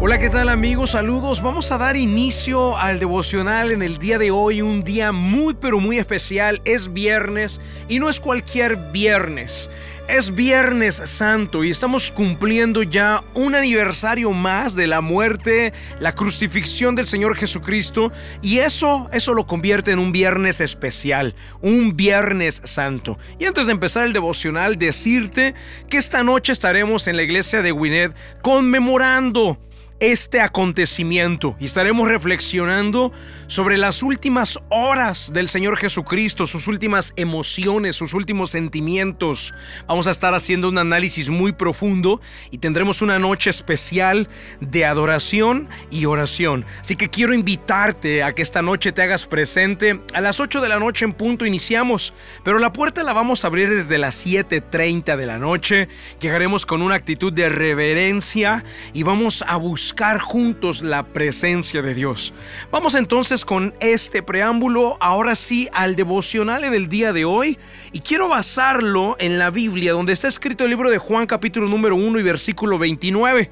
Hola, ¿qué tal amigos? Saludos. Vamos a dar inicio al devocional en el día de hoy, un día muy pero muy especial. Es viernes y no es cualquier viernes. Es Viernes Santo y estamos cumpliendo ya un aniversario más de la muerte, la crucifixión del Señor Jesucristo y eso, eso lo convierte en un viernes especial, un Viernes Santo. Y antes de empezar el devocional, decirte que esta noche estaremos en la iglesia de Winnet conmemorando este acontecimiento y estaremos reflexionando sobre las últimas horas del Señor Jesucristo, sus últimas emociones, sus últimos sentimientos. Vamos a estar haciendo un análisis muy profundo y tendremos una noche especial de adoración y oración. Así que quiero invitarte a que esta noche te hagas presente. A las 8 de la noche en punto iniciamos, pero la puerta la vamos a abrir desde las 7.30 de la noche. Llegaremos con una actitud de reverencia y vamos a buscar buscar juntos la presencia de Dios. Vamos entonces con este preámbulo, ahora sí, al devocional del día de hoy. Y quiero basarlo en la Biblia, donde está escrito el libro de Juan capítulo número 1 y versículo 29,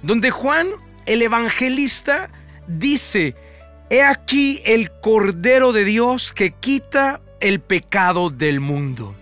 donde Juan, el evangelista, dice, He aquí el Cordero de Dios que quita el pecado del mundo.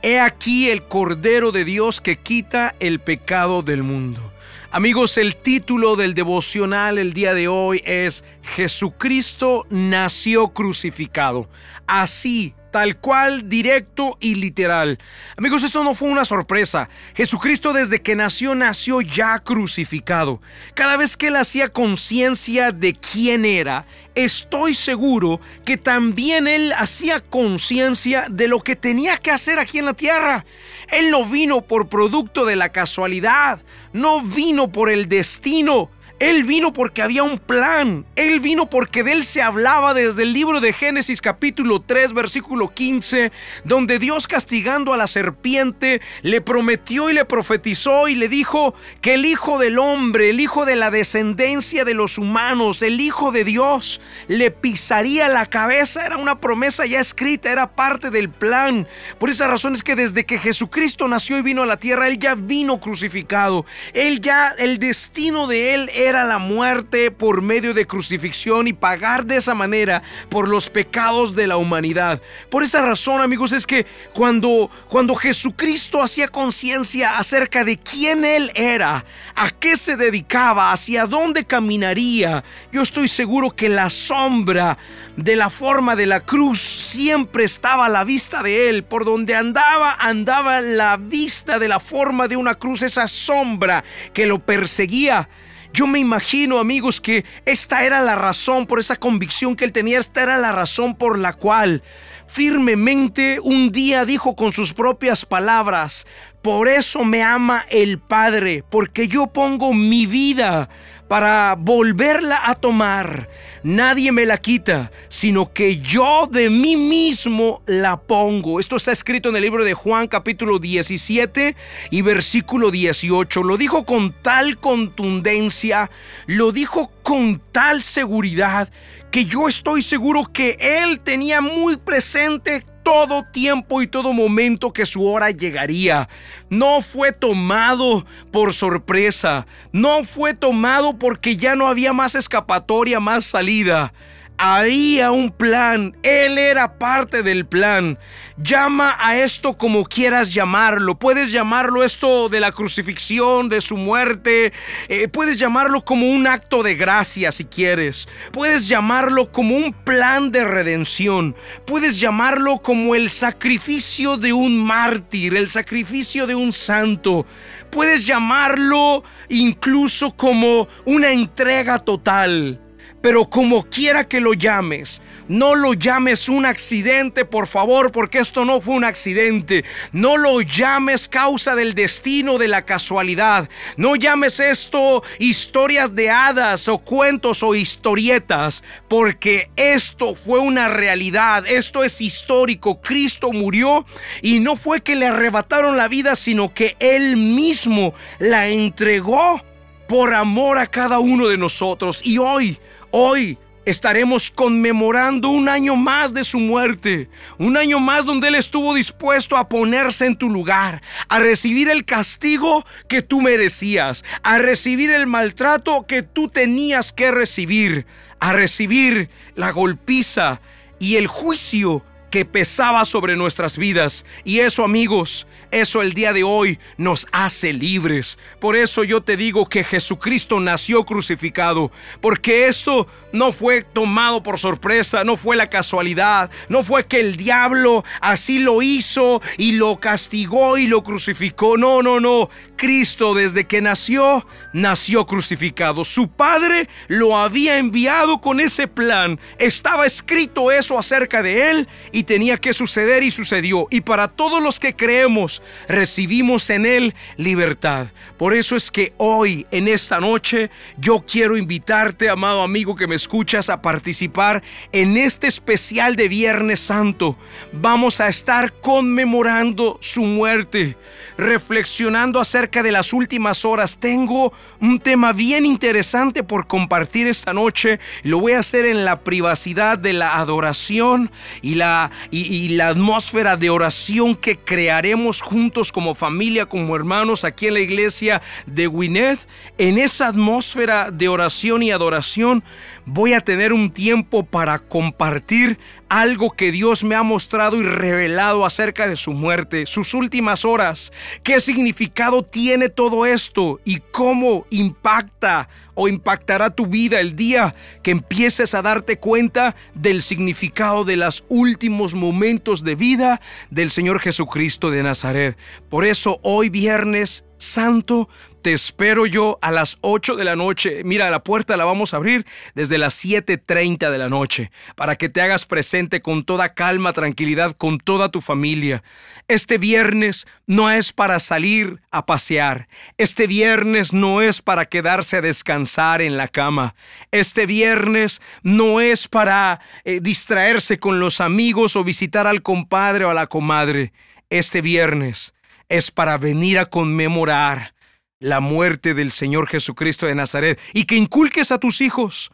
He aquí el Cordero de Dios que quita el pecado del mundo. Amigos, el título del devocional el día de hoy es Jesucristo nació crucificado. Así tal cual, directo y literal. Amigos, esto no fue una sorpresa. Jesucristo desde que nació, nació ya crucificado. Cada vez que él hacía conciencia de quién era, estoy seguro que también él hacía conciencia de lo que tenía que hacer aquí en la tierra. Él no vino por producto de la casualidad, no vino por el destino, él vino porque había un plan. Él vino porque de él se hablaba desde el libro de Génesis capítulo 3 versículo 15, donde Dios castigando a la serpiente le prometió y le profetizó y le dijo que el Hijo del Hombre, el Hijo de la descendencia de los humanos, el Hijo de Dios, le pisaría la cabeza. Era una promesa ya escrita, era parte del plan. Por esa razón es que desde que Jesucristo nació y vino a la tierra, Él ya vino crucificado. Él ya, el destino de Él era la muerte por medio de crucifixión y pagar de esa manera por los pecados de la humanidad. Por esa razón, amigos, es que cuando, cuando Jesucristo hacía conciencia acerca de quién Él era, a qué se dedicaba, hacia dónde caminaría, yo estoy seguro que la sombra de la forma de la cruz siempre estaba a la vista de Él. Por donde andaba, andaba la vista de la forma de una cruz, esa sombra que lo perseguía. Yo me imagino, amigos, que esta era la razón, por esa convicción que él tenía, esta era la razón por la cual firmemente un día dijo con sus propias palabras, por eso me ama el Padre, porque yo pongo mi vida para volverla a tomar. Nadie me la quita, sino que yo de mí mismo la pongo. Esto está escrito en el libro de Juan capítulo 17 y versículo 18. Lo dijo con tal contundencia, lo dijo con tal seguridad, que yo estoy seguro que él tenía muy presente todo tiempo y todo momento que su hora llegaría. No fue tomado por sorpresa. No fue tomado porque ya no había más escapatoria, más salida. Había un plan, Él era parte del plan. Llama a esto como quieras llamarlo. Puedes llamarlo esto de la crucifixión, de su muerte. Eh, puedes llamarlo como un acto de gracia si quieres. Puedes llamarlo como un plan de redención. Puedes llamarlo como el sacrificio de un mártir, el sacrificio de un santo. Puedes llamarlo incluso como una entrega total. Pero como quiera que lo llames, no lo llames un accidente, por favor, porque esto no fue un accidente. No lo llames causa del destino, de la casualidad. No llames esto historias de hadas o cuentos o historietas, porque esto fue una realidad. Esto es histórico. Cristo murió y no fue que le arrebataron la vida, sino que Él mismo la entregó por amor a cada uno de nosotros. Y hoy Hoy estaremos conmemorando un año más de su muerte, un año más donde Él estuvo dispuesto a ponerse en tu lugar, a recibir el castigo que tú merecías, a recibir el maltrato que tú tenías que recibir, a recibir la golpiza y el juicio que pesaba sobre nuestras vidas. Y eso, amigos, eso el día de hoy nos hace libres. Por eso yo te digo que Jesucristo nació crucificado, porque esto no fue tomado por sorpresa, no fue la casualidad, no fue que el diablo así lo hizo y lo castigó y lo crucificó. No, no, no. Cristo desde que nació, nació crucificado. Su Padre lo había enviado con ese plan. Estaba escrito eso acerca de él y tenía que suceder y sucedió. Y para todos los que creemos, recibimos en Él libertad. Por eso es que hoy, en esta noche, yo quiero invitarte, amado amigo que me escuchas, a participar en este especial de Viernes Santo. Vamos a estar conmemorando su muerte, reflexionando acerca de las últimas horas. Tengo un tema bien interesante por compartir esta noche. Lo voy a hacer en la privacidad de la adoración y la y, la atmósfera de oración que crearemos juntos como familia, como hermanos aquí en la iglesia de Winnet, en esa atmósfera de oración y adoración, voy a tener un tiempo para compartir algo que Dios me ha mostrado y revelado acerca de su muerte, sus últimas horas, qué significado tiene todo esto y cómo impacta o impactará tu vida el día que empieces a darte cuenta del significado de los últimos momentos de vida del Señor Jesucristo de Nazaret. Por eso hoy viernes santo te espero yo a las 8 de la noche. Mira, la puerta la vamos a abrir desde las 7.30 de la noche para que te hagas presente con toda calma, tranquilidad, con toda tu familia. Este viernes no es para salir a pasear. Este viernes no es para quedarse a descansar en la cama. Este viernes no es para eh, distraerse con los amigos o visitar al compadre o a la comadre. Este viernes es para venir a conmemorar la muerte del Señor Jesucristo de Nazaret y que inculques a tus hijos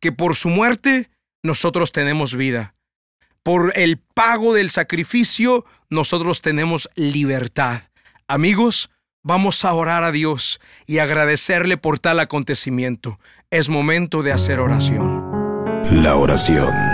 que por su muerte nosotros tenemos vida. Por el pago del sacrificio nosotros tenemos libertad. Amigos, vamos a orar a Dios y agradecerle por tal acontecimiento. Es momento de hacer oración. La oración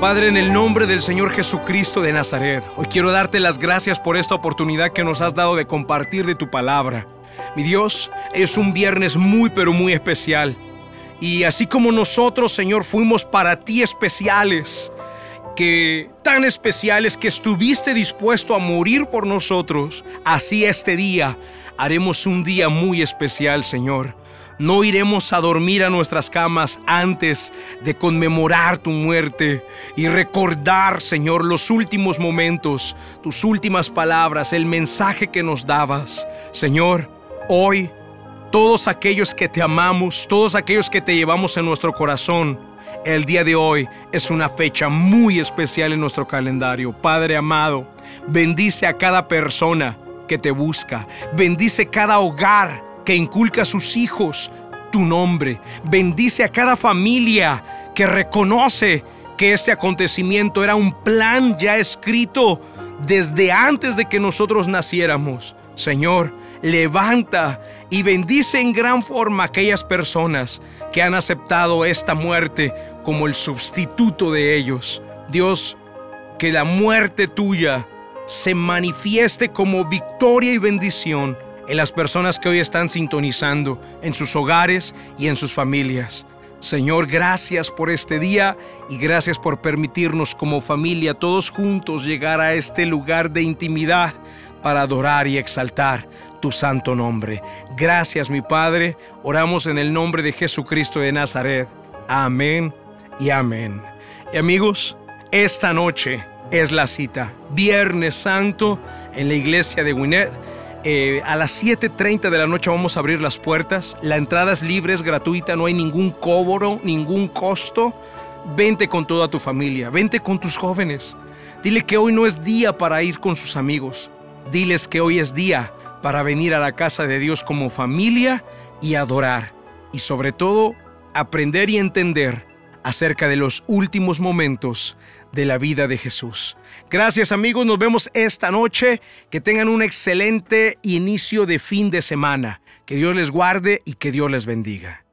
Padre, en el nombre del Señor Jesucristo de Nazaret, hoy quiero darte las gracias por esta oportunidad que nos has dado de compartir de tu palabra. Mi Dios, es un viernes muy pero muy especial. Y así como nosotros, Señor, fuimos para ti especiales, que tan especiales que estuviste dispuesto a morir por nosotros, así este día haremos un día muy especial, Señor. No iremos a dormir a nuestras camas antes de conmemorar tu muerte y recordar, Señor, los últimos momentos, tus últimas palabras, el mensaje que nos dabas. Señor, Hoy, todos aquellos que te amamos, todos aquellos que te llevamos en nuestro corazón, el día de hoy es una fecha muy especial en nuestro calendario. Padre amado, bendice a cada persona que te busca. Bendice cada hogar que inculca a sus hijos tu nombre. Bendice a cada familia que reconoce que este acontecimiento era un plan ya escrito desde antes de que nosotros naciéramos. Señor, levanta y bendice en gran forma a aquellas personas que han aceptado esta muerte como el sustituto de ellos. Dios, que la muerte tuya se manifieste como victoria y bendición en las personas que hoy están sintonizando, en sus hogares y en sus familias. Señor, gracias por este día y gracias por permitirnos como familia todos juntos llegar a este lugar de intimidad para adorar y exaltar tu santo nombre. Gracias mi Padre, oramos en el nombre de Jesucristo de Nazaret. Amén y amén. Y amigos, esta noche es la cita. Viernes Santo en la iglesia de Winnet. Eh, a las 7.30 de la noche vamos a abrir las puertas. La entrada es libre, es gratuita, no hay ningún cobro, ningún costo. Vente con toda tu familia, vente con tus jóvenes. Dile que hoy no es día para ir con sus amigos. Diles que hoy es día para venir a la casa de Dios como familia y adorar. Y sobre todo, aprender y entender acerca de los últimos momentos de la vida de Jesús. Gracias amigos, nos vemos esta noche. Que tengan un excelente inicio de fin de semana. Que Dios les guarde y que Dios les bendiga.